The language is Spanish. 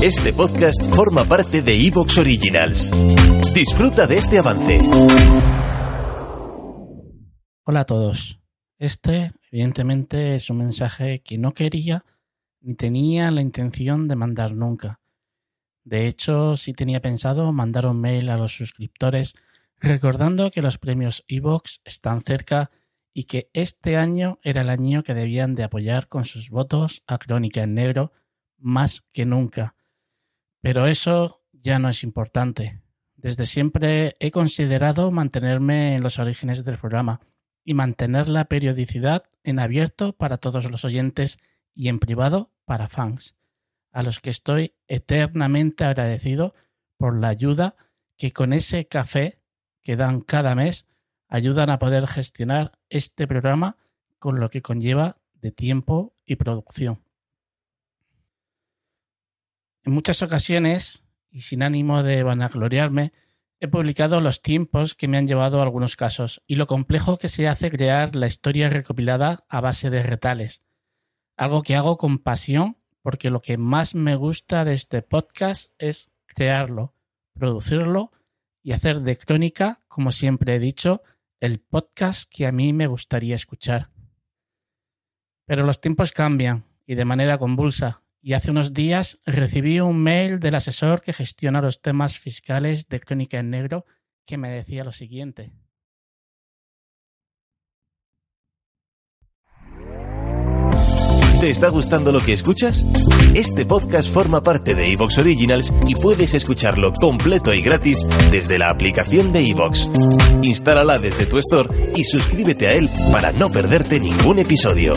Este podcast forma parte de Evox Originals. Disfruta de este avance. Hola a todos. Este, evidentemente, es un mensaje que no quería ni tenía la intención de mandar nunca. De hecho, sí tenía pensado mandar un mail a los suscriptores recordando que los premios Evox están cerca y que este año era el año que debían de apoyar con sus votos a Crónica en Negro más que nunca. Pero eso ya no es importante. Desde siempre he considerado mantenerme en los orígenes del programa y mantener la periodicidad en abierto para todos los oyentes y en privado para fans, a los que estoy eternamente agradecido por la ayuda que con ese café que dan cada mes ayudan a poder gestionar este programa con lo que conlleva de tiempo y producción. En muchas ocasiones, y sin ánimo de vanagloriarme, he publicado los tiempos que me han llevado a algunos casos y lo complejo que se hace crear la historia recopilada a base de retales. Algo que hago con pasión porque lo que más me gusta de este podcast es crearlo, producirlo y hacer de crónica, como siempre he dicho, el podcast que a mí me gustaría escuchar. Pero los tiempos cambian y de manera convulsa y hace unos días recibí un mail del asesor que gestiona los temas fiscales de Crónica en Negro que me decía lo siguiente. ¿Te está gustando lo que escuchas? Este podcast forma parte de Evox Originals y puedes escucharlo completo y gratis desde la aplicación de Evox. Instálala desde tu store y suscríbete a él para no perderte ningún episodio.